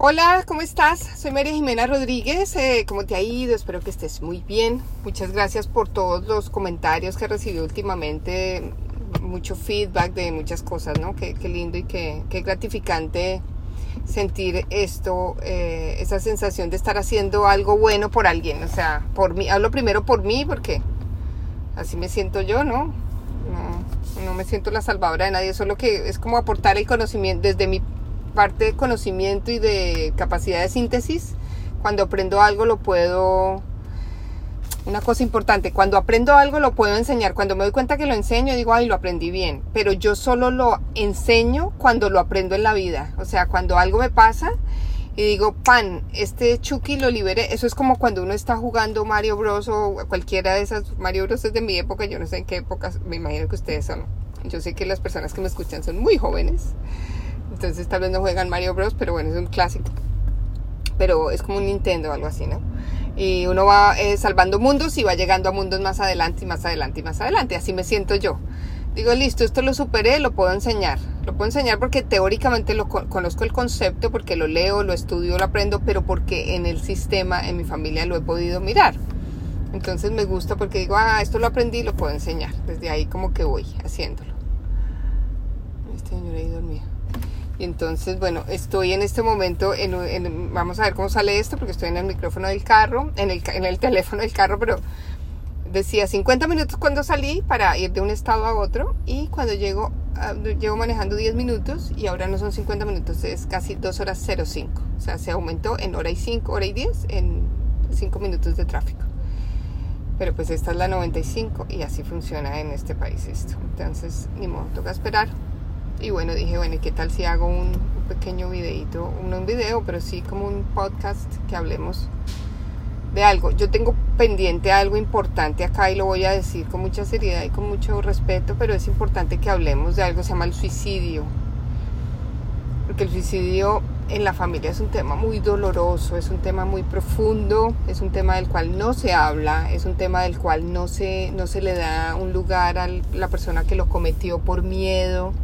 Hola, ¿cómo estás? Soy María Jimena Rodríguez. Eh, ¿Cómo te ha ido? Espero que estés muy bien. Muchas gracias por todos los comentarios que recibí últimamente. Mucho feedback de muchas cosas, ¿no? Qué, lindo y qué, gratificante sentir esto, eh, esa sensación de estar haciendo algo bueno por alguien. O sea, por mí, hablo primero por mí porque así me siento yo, ¿no? No, no me siento la salvadora de nadie, solo que es como aportar el conocimiento desde mi parte de conocimiento y de capacidad de síntesis, cuando aprendo algo lo puedo... Una cosa importante, cuando aprendo algo lo puedo enseñar. Cuando me doy cuenta que lo enseño, digo, ay, lo aprendí bien. Pero yo solo lo enseño cuando lo aprendo en la vida. O sea, cuando algo me pasa y digo, pan, este Chucky lo liberé. Eso es como cuando uno está jugando Mario Bros. o cualquiera de esas. Mario Bros. es de mi época, yo no sé en qué época, me imagino que ustedes son. Yo sé que las personas que me escuchan son muy jóvenes. Entonces tal vez no juegan Mario Bros, pero bueno, es un clásico. Pero es como un Nintendo o algo así, ¿no? Y uno va eh, salvando mundos y va llegando a mundos más adelante y más adelante y más adelante. Así me siento yo. Digo, listo, esto lo superé, lo puedo enseñar. Lo puedo enseñar porque teóricamente lo conozco el concepto, porque lo leo, lo estudio, lo aprendo, pero porque en el sistema, en mi familia lo he podido mirar. Entonces me gusta porque digo, ah, esto lo aprendí, lo puedo enseñar. Desde ahí como que voy haciéndolo. Este señor ahí dormido. Y entonces, bueno, estoy en este momento, en, vamos a ver cómo sale esto, porque estoy en el micrófono del carro, en el, en el teléfono del carro, pero decía 50 minutos cuando salí para ir de un estado a otro y cuando llego, ah, llevo manejando 10 minutos y ahora no son 50 minutos, es casi 2 horas 05. O sea, se aumentó en hora y 5, hora y 10 en 5 minutos de tráfico. Pero pues esta es la 95 y así funciona en este país esto. Entonces, ni modo, toca esperar. Y bueno, dije, bueno, qué tal si hago un, pequeño videito? No un video, pero sí como un podcast que hablemos de algo. Yo tengo pendiente algo importante acá y lo voy a decir con mucha seriedad y con mucho respeto, pero es importante que hablemos de algo, se llama el suicidio. Porque el suicidio en la familia es un tema muy doloroso, es un tema muy profundo, es un tema del cual no se habla, es un tema del cual no se, no se le da un lugar a la persona que lo cometió por miedo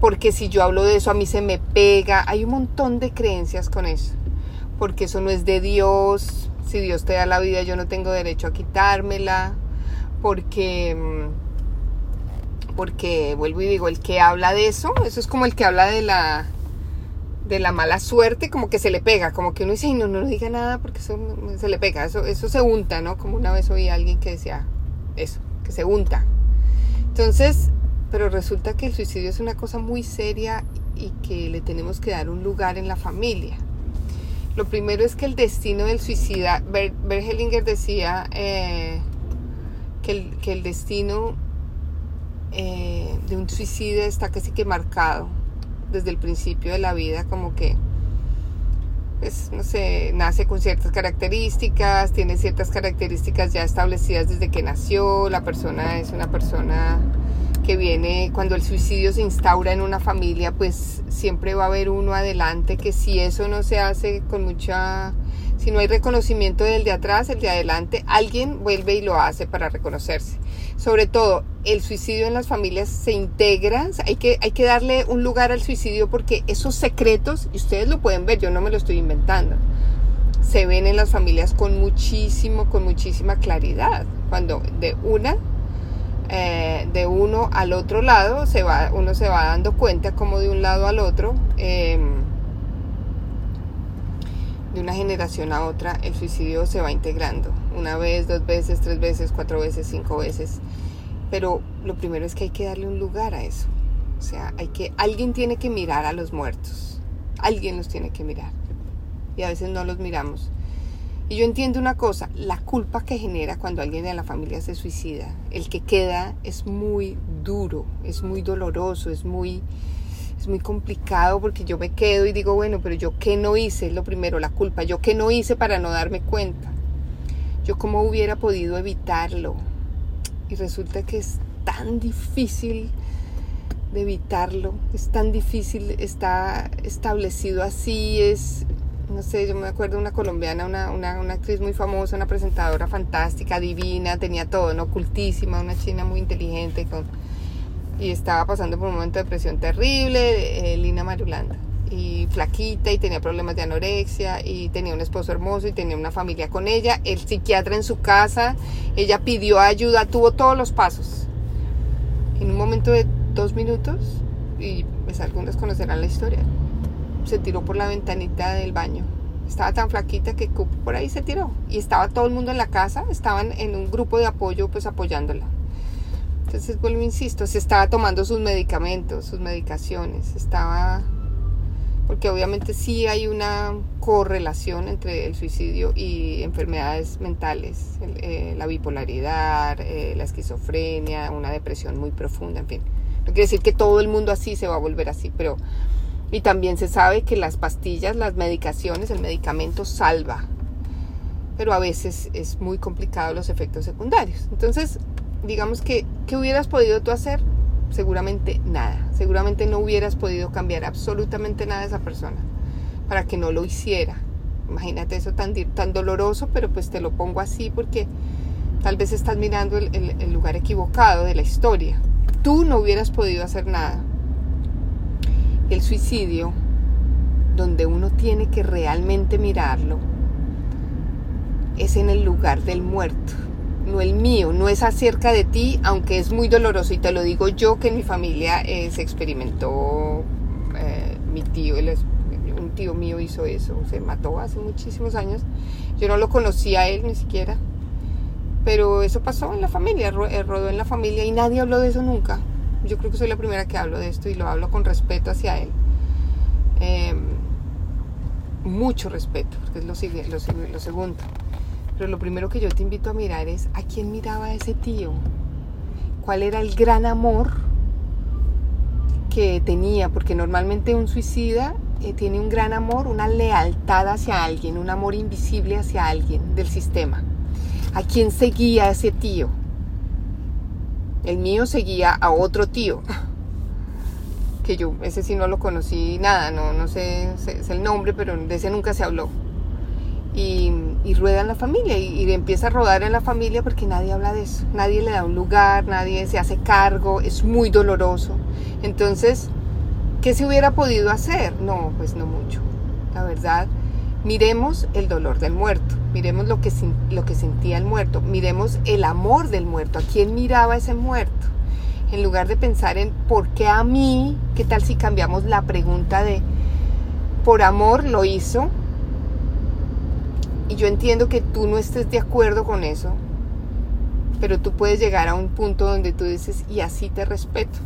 porque si yo hablo de eso a mí se me pega. Hay un montón de creencias con eso, porque eso no es de Dios. Si Dios te da la vida, yo no tengo derecho a quitármela, porque, mm, porque vuelvo y digo, el que habla de eso, eso es como el que habla de la de la mala suerte, como que se le pega, como que uno dice, no, no, diga nada porque eso se le pega, eso, eso se unta, ¿no? Como una vez oí a alguien que decía eso, que se unta. Entonces, pero resulta que el suicidio es una cosa muy seria y que le tenemos que dar un lugar en la familia. Lo primero es que el destino del suicida, Bergelinger decía eh, que, el, destino eh, de un suicida está casi que marcado desde el principio de la vida, como que, pues, no sé, nace con ciertas características, tiene ciertas características ya establecidas desde que nació, la persona es una persona que viene cuando el suicidio se instaura en una familia, pues siempre va a haber uno adelante que si eso no se hace con mucha, si no hay reconocimiento del de atrás, el de adelante, alguien vuelve y lo hace para reconocerse. Sobre todo, el suicidio en las familias se integra, hay que, hay que darle un lugar al suicidio porque esos secretos, y ustedes lo pueden ver, yo no me lo estoy inventando, se ven en las familias con muchísimo, con muchísima claridad. Cuando de una eh, de uno al otro lado, se va, uno se va dando cuenta como de un lado al otro, em, de una generación a otra, el suicidio se va integrando. Una vez, dos veces, tres veces, cuatro veces, cinco veces. Pero lo primero es que hay que darle un lugar a eso. O sea, hay que, alguien tiene que mirar a los muertos. Alguien los tiene que mirar. Y a veces no los miramos. Y yo entiendo una cosa, la culpa que genera cuando alguien de la familia se suicida, el que queda es muy duro, es muy doloroso, es muy, es muy complicado porque yo me quedo y digo, bueno, pero yo qué no hice, lo primero, la culpa, yo qué no hice para no darme cuenta, yo cómo hubiera podido evitarlo. Y resulta que es tan difícil de evitarlo, es tan difícil, está establecido así, es, no sé, yo me acuerdo de una colombiana, una, una, una, actriz muy famosa, una presentadora fantástica, divina, tenía todo, ¿no? Ocultísima, una china muy inteligente y estaba pasando por un momento de depresión terrible, eh, Lina Marulanda. y flaquita y tenía problemas de anorexia y tenía un esposo hermoso y tenía una familia con ella, el psiquiatra en su casa, ella pidió ayuda, tuvo todos los pasos. En un momento de dos minutos, y pues algunos conocerán la historia, se tiró por la ventanita del baño. Estaba tan flaquita que por ahí se tiró. Y estaba todo el mundo en la casa, estaban en un grupo de apoyo, pues apoyándola. Entonces, vuelvo, insisto, se estaba tomando sus medicamentos, sus medicaciones, estaba... Porque obviamente sí hay una correlación entre el suicidio y enfermedades mentales, eh, la bipolaridad, eh, la esquizofrenia, una depresión muy profunda, en fin. No quiere decir que todo el mundo así se va a volver así, pero y también se sabe que las pastillas, las medicaciones, el medicamento salva. Pero a veces es muy complicado los efectos secundarios. Entonces, digamos que, ¿qué hubieras podido tú hacer? Seguramente nada. Seguramente no hubieras podido cambiar absolutamente nada de esa persona para que no lo hiciera. Imagínate eso tan, tan doloroso, pero pues te lo pongo así porque tal vez estás mirando el lugar equivocado de la historia. Tú no hubieras podido hacer nada el suicidio, donde uno tiene que realmente mirarlo, es en el lugar del muerto, no el mío, no es acerca de ti, aunque es muy doloroso y te lo digo yo que en mi familia eh, se experimentó, eh, mi tío, un tío mío hizo eso, se mató hace muchísimos años, yo no lo conocía a él ni siquiera, pero eso pasó en la familia, eh, rodó en la familia y nadie habló de eso nunca yo creo que soy la primera que hablo de esto y lo hablo con respeto hacia él. Em, mucho respeto, porque es lo, lo, lo segundo. Pero lo primero que yo te invito a mirar es a quién miraba ese tío. ¿Cuál era el gran amor que tenía? Porque normalmente un suicida eh, tiene un gran amor, una lealtad hacia alguien, un amor invisible hacia alguien del sistema. ¿A quién seguía ese tío? El mío seguía a otro tío, que yo, ese sí no lo conocí nada, no, no sé, es el nombre, pero de ese nunca se habló. Y, rueda en la familia y, empieza a rodar en la familia porque nadie habla de eso, nadie le da un lugar, nadie se hace cargo, es muy doloroso. Entonces, ¿qué se hubiera podido hacer? No, pues no mucho. La verdad, miremos el dolor del muerto, miremos lo que, lo que sentía el muerto, miremos el amor del muerto, a quién miraba ese muerto. En lugar de pensar en por qué a mí, ¿qué tal si cambiamos la pregunta de por amor lo hizo? Y yo entiendo que tú no estés de acuerdo con eso, pero tú puedes llegar a un punto donde tú dices, y así te respeto.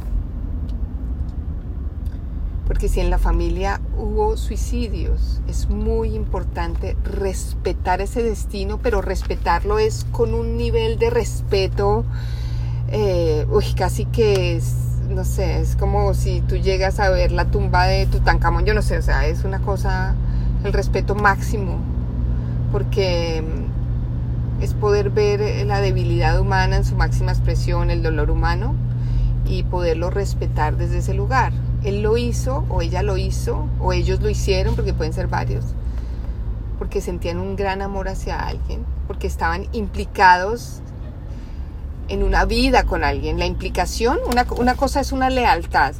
Porque si en la familia hubo suicidios, es muy importante respetar ese destino, pero respetarlo es con un nivel de respeto, eh, uy, casi que es, no sé, es como si tú llegas a ver la tumba de Tutankamón, yo no sé, o sea, es una cosa, el respeto máximo, porque mm, es poder ver la debilidad humana en su máxima expresión, el dolor humano, y poderlo respetar desde ese lugar él lo hizo o ella lo hizo o ellos lo hicieron, porque pueden ser varios, porque sentían un gran amor hacia alguien, porque estaban implicados en una vida con alguien. La implicación, una, cosa es una lealtad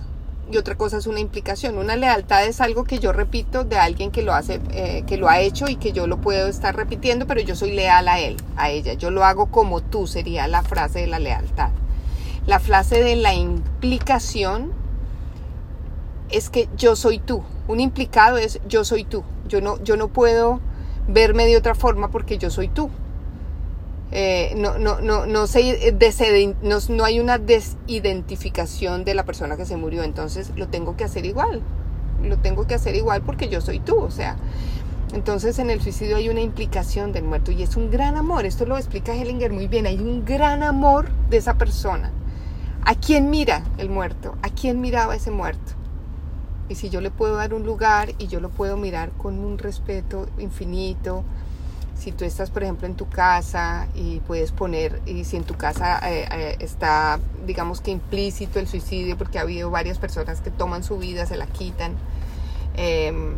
y otra cosa es una implicación. Una lealtad es algo que yo repito de alguien que lo hace, eh, que lo ha hecho y que yo lo puedo estar repitiendo, pero yo soy leal a él, a ella. Yo lo hago como tú, sería la frase de la lealtad. La frase de la implicación es que yo soy tú. Un implicado es yo soy tú. Yo no, yo no puedo verme de otra forma porque yo soy tú. Eh, no, no, no, no, no, no hay una desidentificación de la persona que se murió, entonces lo tengo que hacer igual. Lo tengo que hacer igual porque yo soy tú, o sea. Entonces en el suicidio hay una implicación del muerto y es un gran amor, esto lo explica Hellinger muy bien, hay un gran amor de esa persona. ¿A quién mira el muerto? ¿A quién miraba ese muerto? Y si yo le puedo dar un lugar y yo lo puedo mirar con un respeto infinito, si tú estás, por ejemplo, en tu casa y puedes poner, y si en tu casa eh, eh, está, digamos que implícito el suicidio, porque ha habido varias personas que toman su vida, se la quitan. Em,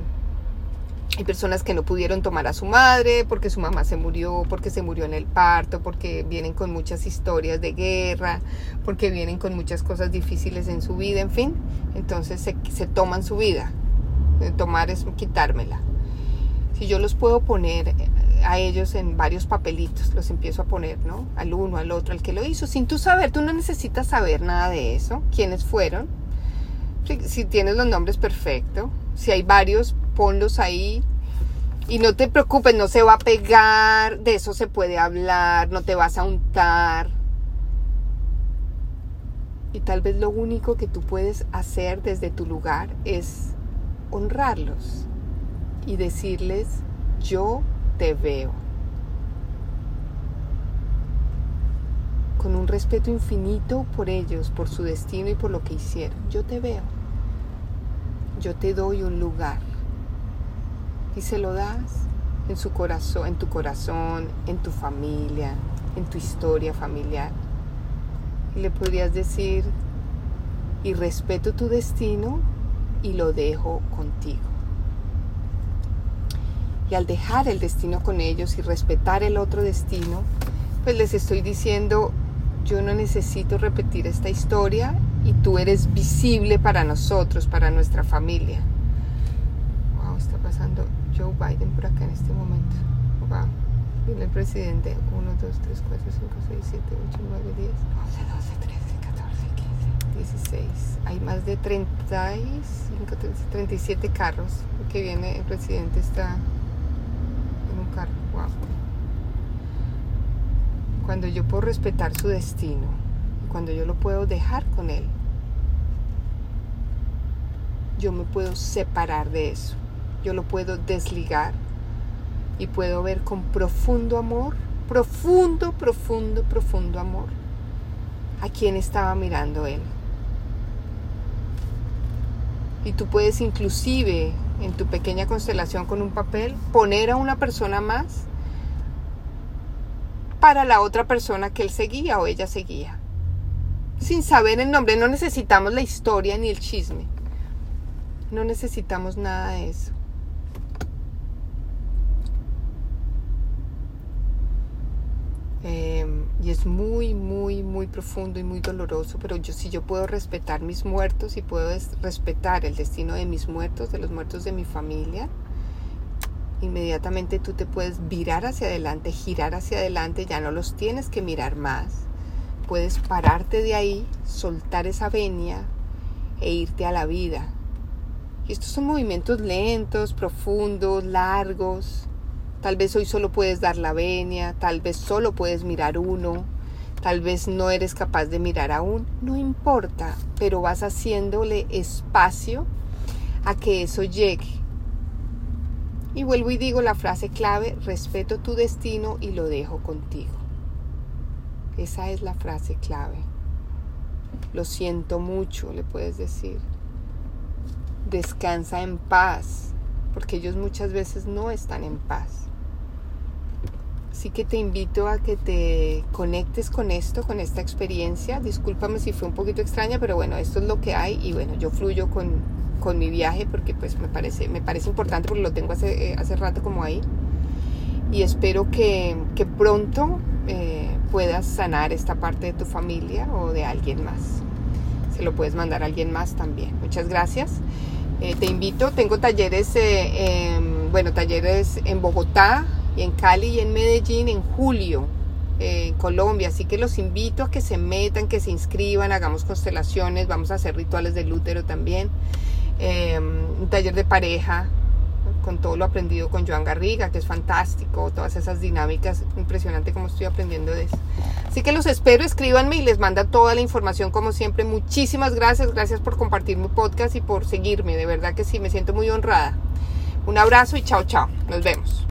hay personas que no pudieron tomar a su madre porque su mamá se murió, porque se murió en el parto, porque vienen con muchas historias de guerra, porque vienen con muchas cosas difíciles en su vida, en fin. Entonces se, toman su vida. tomar es quitármela. Si yo los puedo poner a ellos en varios papelitos, los empiezo a poner, ¿no? Al uno, al otro, al que lo hizo, sin tú saber, tú no necesitas saber nada de eso, quiénes fueron. Si, si tienes los nombres, perfecto. Si hay varios, ponlos ahí. Y no te preocupes, no se va a pegar, de eso se puede hablar, no te vas a untar. Y tal vez lo único que tú puedes hacer desde tu lugar es honrarlos y decirles, yo te veo. Con un respeto infinito por ellos, por su destino y por lo que hicieron. Yo te veo. Yo te doy un lugar. Y se lo das en su corazón, en tu corazón, en tu familia, en tu historia familiar. Y le podrías decir, y respeto tu destino y lo dejo contigo. Y al dejar el destino con ellos y respetar el otro destino, pues les estoy diciendo, yo no necesito repetir esta historia y tú eres visible para nosotros, para nuestra familia. Wow, está pasando Joe Biden por acá en este momento. Wow. Viene el presidente. 1, 2, 3, 4, 5, 6, 7, 8, 9, 10, 11, 12, 13, 14, 15, 16. Hay más de 35, 37 carros que viene. El presidente está en un carro. Wow. Cuando yo puedo respetar su destino, cuando yo lo puedo dejar con él, yo me puedo separar de eso. Yo lo puedo desligar y puedo ver con profundo amor, profundo, profundo, profundo amor a quien estaba mirando él. Y tú puedes inclusive en tu pequeña constelación con un papel poner a una persona más para la otra persona que él seguía o ella seguía. Sin saber el nombre, no necesitamos la historia ni el chisme. No necesitamos nada de eso. Eh, y es muy, muy, muy profundo y muy doloroso, pero yo si yo puedo respetar mis muertos y puedo respetar el destino de mis muertos, de los muertos de mi familia, inmediatamente tú te puedes virar hacia adelante, girar hacia adelante, ya no los tienes que mirar más. Puedes pararte de ahí, soltar esa venia e irte a la vida. Y estos son movimientos lentos, profundos, largos, Tal vez hoy solo puedes dar la venia, tal vez solo puedes mirar uno, tal vez no eres capaz de mirar aún, no importa, pero vas haciéndole espacio a que eso llegue. Y vuelvo y digo la frase clave, respeto tu destino y lo dejo contigo. Esa es la frase clave. Lo siento mucho, le puedes decir. Descansa en paz, porque ellos muchas veces no están en paz. Así que te invito a que te conectes con esto, con esta experiencia. Discúlpame si fue un poquito extraña, pero bueno, esto es lo que hay y bueno, yo fluyo con, con mi viaje porque pues me parece, me parece importante porque lo tengo hace, eh, hace rato como ahí. Y espero que, que pronto eh, puedas sanar esta parte de tu familia o de alguien más. Se lo puedes mandar a alguien más también. Muchas gracias. Eh, te invito, tengo talleres, bueno, talleres en Bogotá, y en Cali y en Medellín en julio, eh, en Colombia. Así que los invito a que se metan, que se inscriban, hagamos constelaciones, vamos a hacer rituales del útero también. Em, un taller de pareja con todo lo aprendido con Joan Garriga, que es fantástico, todas esas dinámicas, impresionante como estoy aprendiendo de eso. Así que los espero, escríbanme y les manda toda la información como siempre. Muchísimas gracias, gracias por compartir mi podcast y por seguirme, de verdad que sí, me siento muy honrada. Un abrazo y chao, chao, nos vemos.